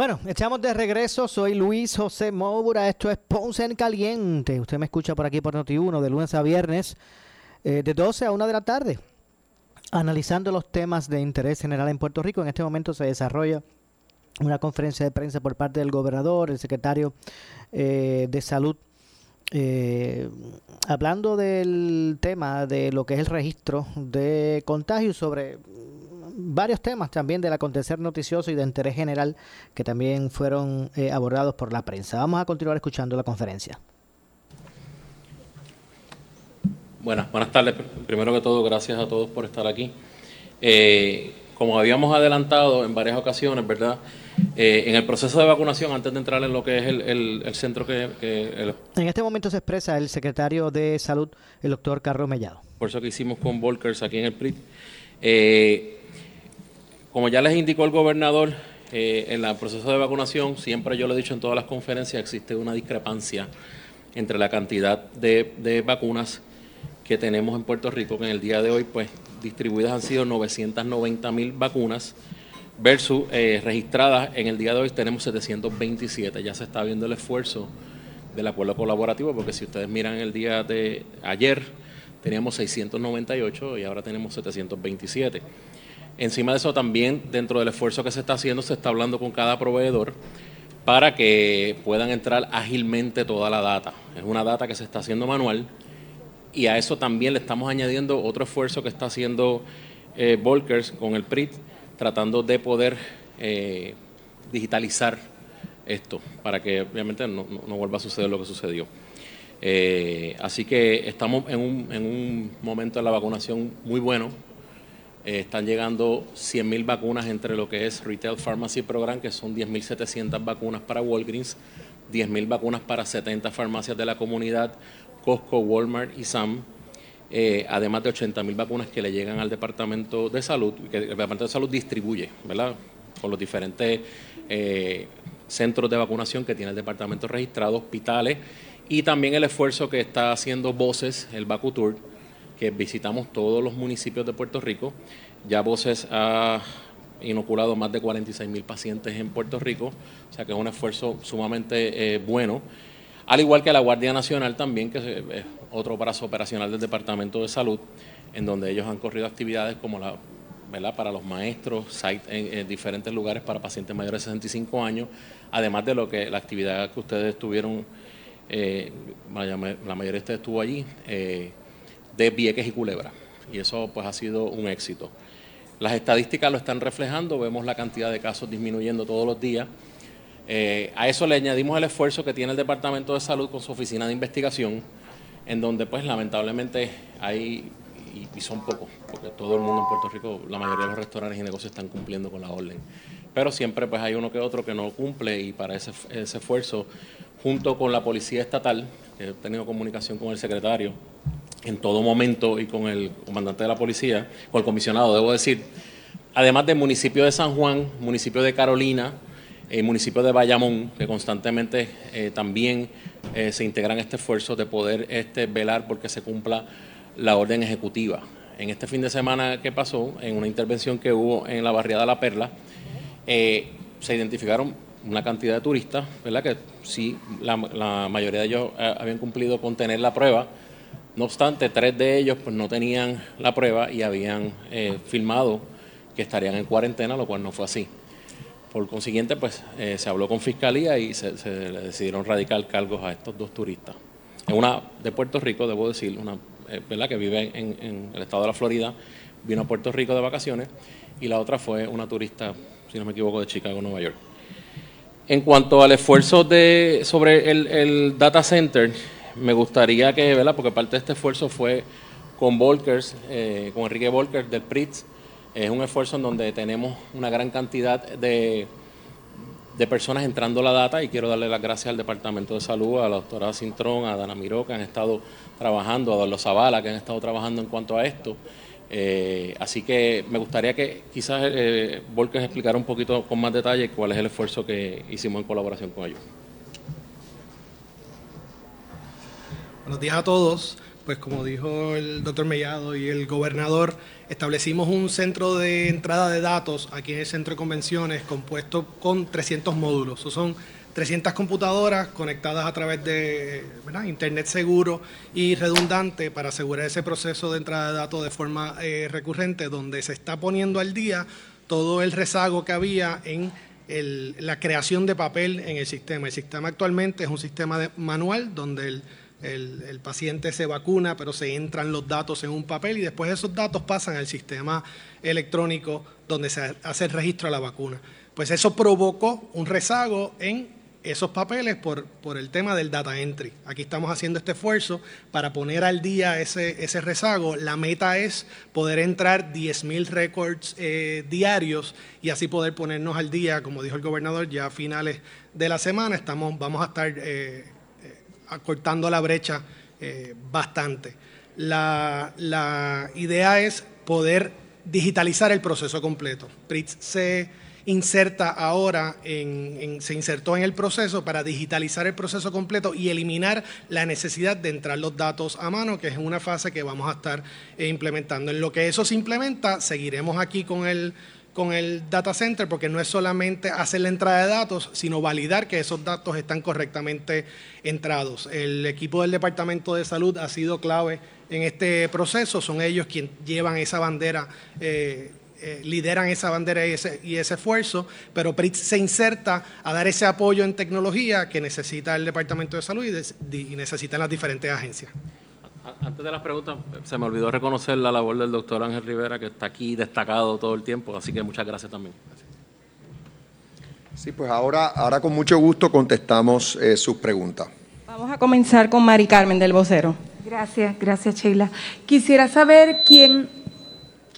[SPEAKER 2] Bueno, echamos de regreso. Soy Luis José Moura. Esto es Ponce en Caliente. Usted me escucha por aquí por Noti1 de lunes a viernes, eh, de 12 a 1 de la tarde, analizando los temas de interés general en Puerto Rico. En este momento se desarrolla una conferencia de prensa por parte del gobernador, el secretario eh, de Salud. Eh, hablando del tema de lo que es el registro de contagios sobre varios temas también del acontecer noticioso y de interés general que también fueron eh, abordados por la prensa. Vamos a continuar escuchando la conferencia.
[SPEAKER 6] Buenas, buenas tardes. Primero que todo, gracias a todos por estar aquí. Eh, como habíamos adelantado en varias ocasiones, ¿verdad? Eh, en el proceso de vacunación, antes de entrar en lo que es el, centro que...
[SPEAKER 2] En este momento se expresa el secretario de Salud, el doctor Carlos Mellado.
[SPEAKER 6] Por eso que hicimos con Volkers aquí en el PRIT. Eh, como ya les indicó el gobernador, eh, en el proceso de vacunación, siempre yo lo he dicho en todas las conferencias, existe una discrepancia entre la cantidad de, vacunas que tenemos en Puerto Rico, que en el día de hoy, pues, distribuidas han sido 990 mil vacunas, versus eh, registradas en el día de hoy tenemos 727. Ya se está viendo el esfuerzo del acuerdo colaborativo, porque si ustedes miran el día de ayer, teníamos 698 y ahora tenemos 727. Encima de eso también, dentro del esfuerzo que se está haciendo, se está hablando con cada proveedor para que puedan entrar ágilmente toda la data. Es una data que se está haciendo manual y a eso también le estamos añadiendo otro esfuerzo que está haciendo eh, Volkers con el PRIT, tratando de poder eh, digitalizar esto para que obviamente no, vuelva a suceder lo que sucedió. Eh, así que estamos en un, en un momento de la vacunación muy bueno. Eh, están llegando 100.000 vacunas entre lo que es Retail Pharmacy Program, que son 10.700 vacunas para Walgreens, 10.000 vacunas para 70 farmacias de la comunidad, Costco, Walmart y SAM, eh, además de 80.000 vacunas que le llegan al Departamento de Salud, que el Departamento de Salud distribuye, ¿verdad? Con los diferentes eh, centros de vacunación que tiene el Departamento registrado, hospitales, y también el esfuerzo que está haciendo Voces, el VacuTour, que visitamos todos los municipios de Puerto Rico. Ya Voces ha inoculado más de 46 mil pacientes en Puerto Rico, o sea que es un esfuerzo sumamente eh, bueno. Al igual que la Guardia Nacional también, que es otro brazo operacional del Departamento de Salud, en donde ellos han corrido actividades como la ¿verdad? para los maestros, site en, diferentes lugares para pacientes mayores de 65 años, además de lo que la actividad que ustedes tuvieron, eh, la mayoría de ustedes estuvo allí, eh, de Vieques y Culebra. Y eso pues ha sido un éxito. Las estadísticas lo están reflejando, vemos la cantidad de casos disminuyendo todos los días. Eh, a eso le añadimos el esfuerzo que tiene el Departamento de Salud con su oficina de investigación, en donde pues lamentablemente hay, y, son pocos, porque todo el mundo en Puerto Rico, la mayoría de los restaurantes y negocios están cumpliendo con la orden. Pero siempre pues hay uno que otro que no cumple y para ese, esfuerzo, junto con la Policía Estatal, que he tenido comunicación con el secretario, en todo momento y con el comandante de la policía, con el comisionado, debo decir, además del municipio de San Juan, municipio de Carolina, el municipio de Bayamón, que constantemente eh, también eh, se integran este esfuerzo de poder este, velar porque se cumpla la orden ejecutiva. En este fin de semana que pasó, en una intervención que hubo en la barriada La Perla, eh, se identificaron una cantidad de turistas, ¿verdad? Que sí, la mayoría de ellos habían cumplido con tener la prueba, no obstante, tres de ellos pues, no tenían la prueba y habían eh, filmado que estarían en cuarentena, lo cual no fue así. Por consiguiente, pues eh, se habló con fiscalía y se, le decidieron radicar cargos a estos dos turistas. Una de Puerto Rico, debo decir, una eh, ¿verdad? que vive en, el estado de la Florida, vino a Puerto Rico de vacaciones, y la otra fue una turista, si no me equivoco, de Chicago, Nueva York. En cuanto al esfuerzo de, sobre el, el data center, me gustaría que, ¿verdad? Porque parte de este esfuerzo fue con Volkers, eh, con Enrique Volker del PRITZ. Es un esfuerzo en donde tenemos una gran cantidad de, de personas entrando la data y quiero darle las gracias al Departamento de Salud, a la doctora Cintrón, a Dana Miró, que han estado trabajando, a Don Zavala, que han estado trabajando en cuanto a esto. Eh, así que me gustaría que quizás eh, Volkers explicara un poquito con más detalle cuál es el esfuerzo que hicimos en colaboración con ellos.
[SPEAKER 4] Buenos días a todos. Pues como dijo el doctor Mellado y el gobernador, establecimos un centro de entrada de datos aquí en el centro de convenciones compuesto con 300 módulos. son 300 computadoras conectadas a través de Internet seguro y redundante para asegurar ese proceso de entrada de datos de forma eh, recurrente, donde se está poniendo al día todo el rezago que había en la creación de papel en el sistema. El sistema actualmente es un sistema manual donde el el, paciente se vacuna, pero se entran los datos en un papel y después esos datos pasan al sistema electrónico donde se hace el registro de la vacuna. Pues eso provocó un rezago en esos papeles por, por el tema del data entry. Aquí estamos haciendo este esfuerzo para poner al día ese, ese rezago. La meta es poder entrar 10.000 récords eh, diarios y así poder ponernos al día, como dijo el gobernador, ya a finales de la semana estamos, vamos a estar... Eh, acortando la brecha eh, bastante. La, idea es poder digitalizar el proceso completo. PRITS se inserta ahora, en, se insertó en el proceso para digitalizar el proceso completo y eliminar la necesidad de entrar los datos a mano, que es una fase que vamos a estar eh, implementando. En lo que eso se implementa, seguiremos aquí con el con el data center porque no es solamente hacer la entrada de datos, sino validar que esos datos están correctamente entrados. El equipo del Departamento de Salud ha sido clave en este proceso, son ellos quienes llevan esa bandera. Eh, eh, lideran esa bandera y ese, esfuerzo, pero PRIT se inserta a dar ese apoyo en tecnología que necesita el Departamento de Salud y, y necesitan las diferentes agencias.
[SPEAKER 6] Antes de las preguntas, se me olvidó reconocer la labor del doctor Ángel Rivera, que está aquí destacado todo el tiempo, así que muchas gracias también.
[SPEAKER 3] Sí, pues ahora, ahora con mucho gusto contestamos eh, sus preguntas.
[SPEAKER 8] Vamos a comenzar con Mari Carmen del vocero.
[SPEAKER 24] Gracias, gracias Sheila. Quisiera saber quién,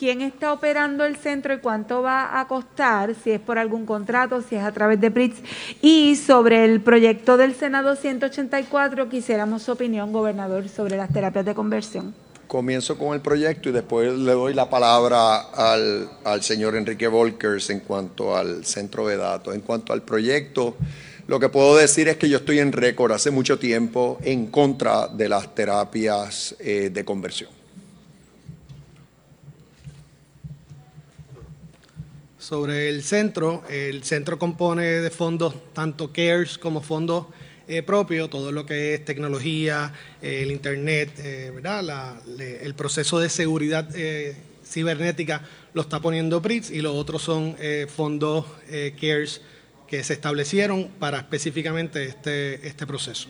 [SPEAKER 24] quién está operando el centro y cuánto va a costar, si es por algún contrato, si es a través de PRITS. Y sobre el proyecto del Senado 184, quisiéramos su opinión, gobernador, sobre las terapias de conversión.
[SPEAKER 3] Comienzo con el proyecto y después le doy la palabra al, señor Enrique Volkers en cuanto al centro de datos. En cuanto al proyecto, lo que puedo decir es que yo estoy en récord hace mucho tiempo en contra de las terapias eh, de conversión.
[SPEAKER 4] Sobre el centro, el centro compone de fondos tanto CARES como fondos eh, propios, todo lo que es tecnología, eh, el Internet, eh, ¿verdad? La- le- el proceso de seguridad eh, cibernética lo está poniendo PRITS y los otros son eh, fondos CARES que se establecieron para específicamente este, este proceso.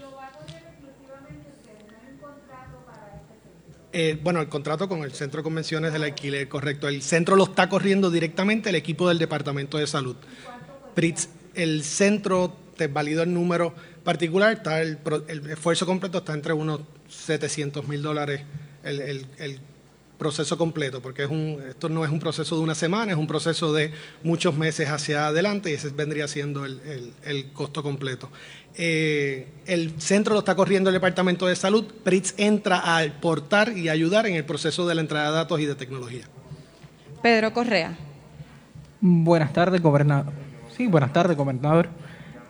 [SPEAKER 4] Eh, bueno, el contrato con el Centro de Convenciones del Alquiler, correcto. El centro lo está corriendo directamente el equipo del Departamento de Salud. PRITS, el centro, te valido el número particular, está el, el esfuerzo completo está entre unos 700 mil dólares el- el proceso completo, porque es un, esto no es un proceso de una semana, es un proceso de muchos meses hacia adelante y ese vendría siendo el, el- el costo completo. Eh, el centro lo está corriendo el Departamento de Salud, PRITS entra a aportar y ayudar en el proceso de la entrada de datos y de tecnología.
[SPEAKER 8] Pedro Correa.
[SPEAKER 25] Buenas tardes, gobernador. Sí, buenas tardes, gobernador.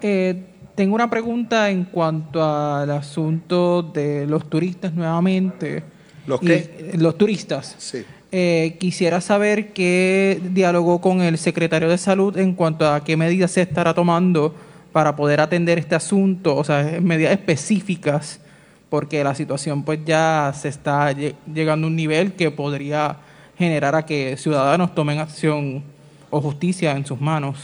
[SPEAKER 25] Eh, tengo una pregunta en cuanto al asunto de los turistas nuevamente.
[SPEAKER 3] ¿Los
[SPEAKER 25] Y-
[SPEAKER 3] qué?
[SPEAKER 25] los turistas.
[SPEAKER 3] Sí.
[SPEAKER 25] Eh, quisiera saber qué dialogó con el secretario de Salud en cuanto a qué medidas se estará tomando para poder atender este asunto, o sea, medidas específicas, porque la situación pues ya se está lle- llegando a un nivel que podría generar a que ciudadanos tomen acción o justicia en sus manos.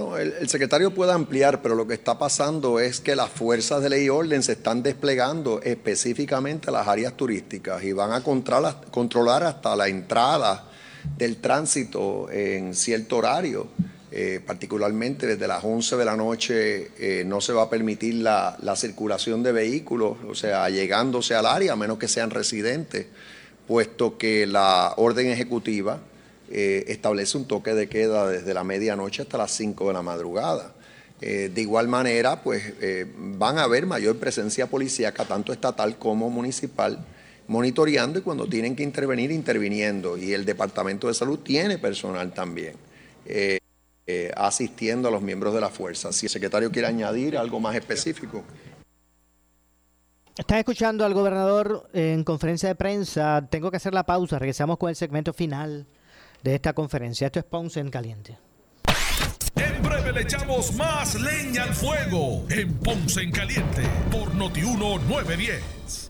[SPEAKER 3] No, el, secretario puede ampliar, pero lo que está pasando es que las fuerzas de ley y orden se están desplegando específicamente a las áreas turísticas y van a controlar, controlar hasta la entrada del tránsito en cierto horario. Eh, particularmente desde las 11 de la noche eh, no se va a permitir la, la circulación de vehículos, o sea, llegándose al área, a menos que sean residentes, puesto que la orden ejecutiva eh, establece un toque de queda desde la medianoche hasta las 5 de la madrugada. Eh, de igual manera, pues eh, van a haber mayor presencia policíaca, tanto estatal como municipal, monitoreando y cuando tienen que intervenir, interviniendo. Y el Departamento de Salud tiene personal también, asistiendo a los miembros de la fuerza. Si el secretario quiere añadir algo más específico.
[SPEAKER 2] Están escuchando al gobernador en conferencia de prensa. Tengo que hacer la pausa. Regresamos con el segmento final de esta conferencia. Esto es Ponce en Caliente.
[SPEAKER 1] En breve le echamos más leña al fuego en Ponce en Caliente por Notiuno 910.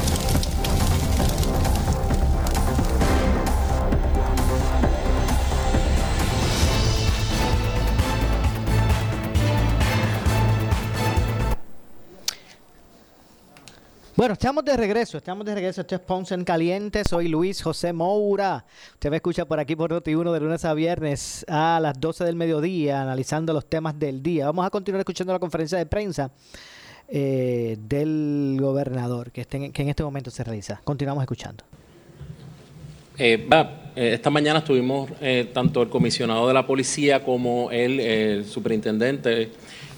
[SPEAKER 2] Bueno, estamos de regreso, estamos de regreso. Esto es Ponce en Caliente. Soy Luis José Moura. Usted me escucha por aquí por Noti1 de lunes a viernes a las 12 del mediodía, analizando los temas del día. Vamos a continuar escuchando la conferencia de prensa eh, del gobernador que, este- que en este momento se realiza. Continuamos escuchando.
[SPEAKER 6] Eh, eh, esta mañana estuvimos eh, tanto el comisionado de la policía como el, eh, superintendente,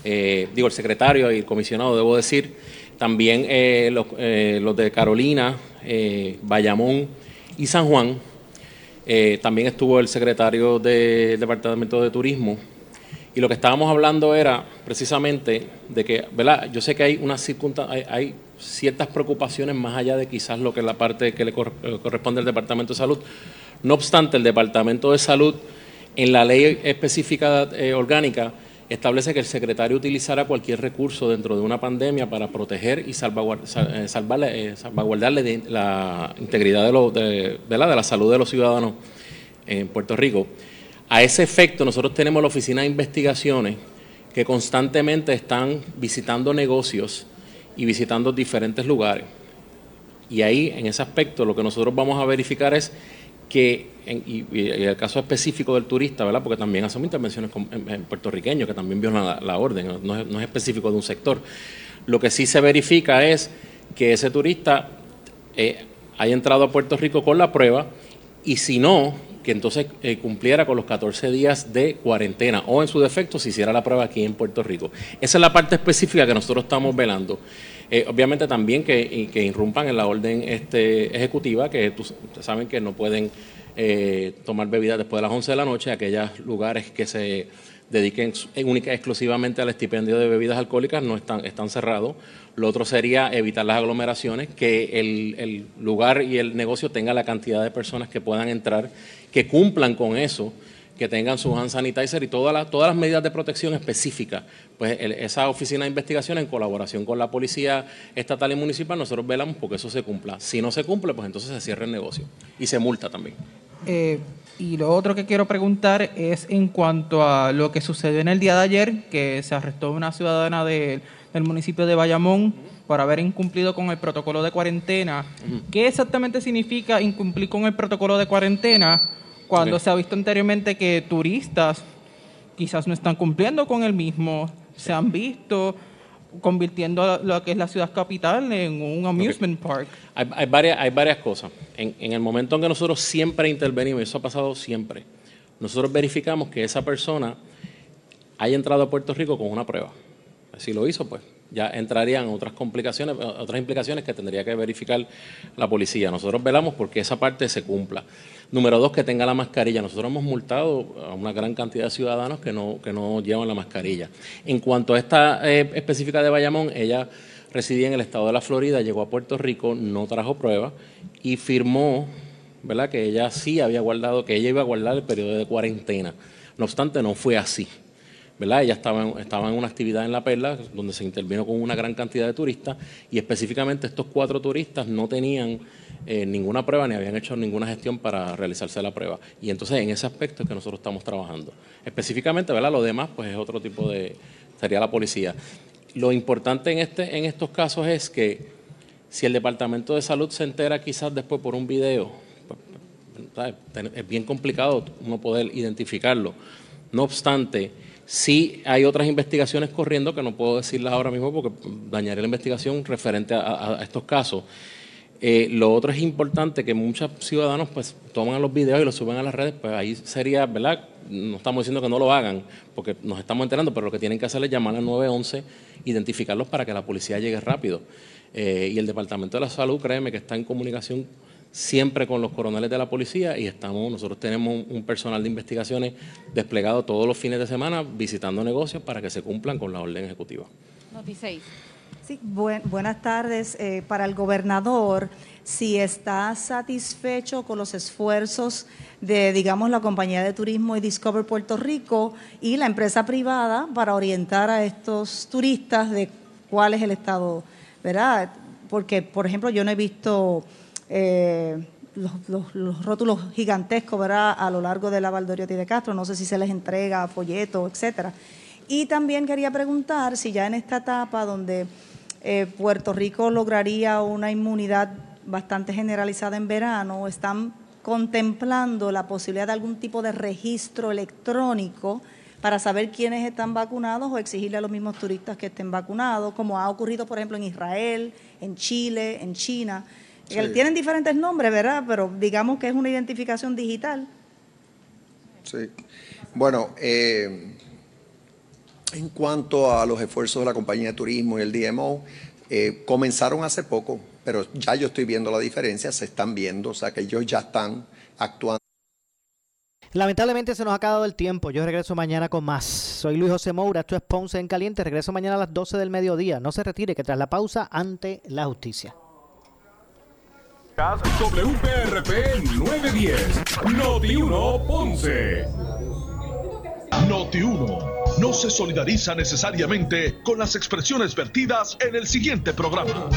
[SPEAKER 6] digo el secretario y el comisionado, debo decir, también eh, los, eh, los de Carolina, eh, Bayamón y San Juan. Eh, también estuvo el secretario del Departamento de Turismo. Y lo que estábamos hablando era precisamente de que, ¿verdad? Yo sé que hay unas circunsta- hay, ciertas preocupaciones más allá de quizás lo que es la parte que le eh, corresponde al Departamento de Salud. No obstante, el Departamento de Salud, en la ley específica eh, orgánica, establece que el secretario utilizará cualquier recurso dentro de una pandemia para proteger y salvaguardar, eh, eh, salvaguardarle la integridad de, de, la salud de los ciudadanos en Puerto Rico. A ese efecto, nosotros tenemos la Oficina de Investigaciones que constantemente están visitando negocios y visitando diferentes lugares. Y ahí, en ese aspecto, lo que nosotros vamos a verificar es que, en, y, el caso específico del turista, ¿verdad? porque también hacemos intervenciones en, puertorriqueños que también violan la, orden, no es, específico de un sector. Lo que sí se verifica es que ese turista eh, haya entrado a Puerto Rico con la prueba y si no, que entonces eh, cumpliera con los 14 días de cuarentena o en su defecto si hiciera la prueba aquí en Puerto Rico. Esa es la parte específica que nosotros estamos velando. Eh, obviamente también que, que, irrumpan en la orden este, ejecutiva, que saben que no pueden eh, tomar bebidas después de las 11 de la noche, aquellos lugares que se dediquen única exclusivamente al estipendio de bebidas alcohólicas no están, están cerrados. Lo otro sería evitar las aglomeraciones, que el, el, lugar y el negocio tenga la cantidad de personas que puedan entrar, que cumplan con eso, que tengan su hand sanitizer y todas las, todas las medidas de protección específicas. Pues esa oficina de investigación en colaboración con la policía estatal y municipal, nosotros velamos porque eso se cumpla. Si no se cumple, pues entonces se cierra el negocio y se multa también.
[SPEAKER 25] Eh, y lo otro que quiero preguntar es en cuanto a lo que sucedió en el día de ayer, que se arrestó una ciudadana del municipio de Bayamón por haber incumplido con el protocolo de cuarentena. ¿Qué exactamente significa incumplir con el protocolo de cuarentena cuando se ha visto anteriormente que turistas quizás no están cumpliendo con el mismo? Se han visto convirtiendo lo que es la ciudad capital en un amusement park.
[SPEAKER 6] Hay, varias, hay varias cosas. En, en, el momento en que nosotros siempre intervenimos, y eso ha pasado siempre, nosotros verificamos que esa persona haya entrado a Puerto Rico con una prueba. Si lo hizo, pues ya entrarían otras complicaciones, otras implicaciones que tendría que verificar la policía. Nosotros velamos porque esa parte se cumpla. Número dos, que tenga la mascarilla. Nosotros hemos multado a una gran cantidad de ciudadanos que no, que no llevan la mascarilla. En cuanto a esta eh, específica de Bayamón, ella residía en el estado de la Florida, llegó a Puerto Rico, no trajo pruebas y firmó ¿verdad? que ella sí había guardado, que ella iba a guardar el periodo de cuarentena. No obstante, no fue así. ¿Verdad? Ella estaba en, en una actividad en La Perla donde se intervino con una gran cantidad de turistas y específicamente estos cuatro turistas no tenían eh, ninguna prueba ni habían hecho ninguna gestión para realizarse la prueba. Y entonces en ese aspecto es que nosotros estamos trabajando. Específicamente, ¿verdad? Lo demás, pues es otro tipo de, sería la policía. Lo importante en, este, en estos casos es que si el Departamento de Salud se entera quizás después por un video, pues, es bien complicado uno poder identificarlo. No obstante, sí hay otras investigaciones corriendo que no puedo decirlas ahora mismo porque dañaría la investigación referente a estos casos. Eh, lo otro es importante que muchos ciudadanos pues toman los videos y los suben a las redes, pues ahí sería, ¿verdad? No estamos diciendo que no lo hagan, porque nos estamos enterando, pero lo que tienen que hacer es llamar al 911, identificarlos para que la policía llegue rápido. Eh, y el Departamento de la Salud, créeme que está en comunicación siempre con los coroneles de la policía y estamos, nosotros tenemos un personal de investigaciones desplegado todos los fines de semana visitando negocios para que se cumplan con la orden ejecutiva.
[SPEAKER 26] Sí, buenas tardes. Eh, para el gobernador, si está satisfecho con los esfuerzos de, digamos, la compañía de turismo y Discover Puerto Rico y la empresa privada para orientar a estos turistas de cuál es el estado, ¿verdad? Porque, por ejemplo, yo no he visto eh, los, rótulos gigantescos, ¿verdad?, a lo largo de la Valdoriotti de Castro. No sé si se les entrega folletos, etcétera. Y también quería preguntar si ya en esta etapa donde eh, Puerto Rico lograría una inmunidad bastante generalizada en verano, están contemplando la posibilidad de algún tipo de registro electrónico para saber quiénes están vacunados o exigirle a los mismos turistas que estén vacunados, como ha ocurrido, por ejemplo, en Israel, en Chile, en China. Tienen diferentes nombres, ¿verdad? Pero digamos que es una identificación digital.
[SPEAKER 3] Sí. Bueno, eh, en cuanto a los esfuerzos de la compañía de turismo y el DMO, eh, comenzaron hace poco, pero ya yo estoy viendo la diferencia, se están viendo, o sea que ellos ya están actuando.
[SPEAKER 2] Lamentablemente se nos ha acabado el tiempo. Yo regreso mañana con más. Soy Luis José Moura, esto es Ponce en Caliente. Regreso mañana a las 12 del mediodía. No se retire, que tras la pausa ante la justicia.
[SPEAKER 1] WPRP 910, Noti 1 Ponce. Noti 1 no se solidariza necesariamente con las expresiones vertidas en el siguiente programa.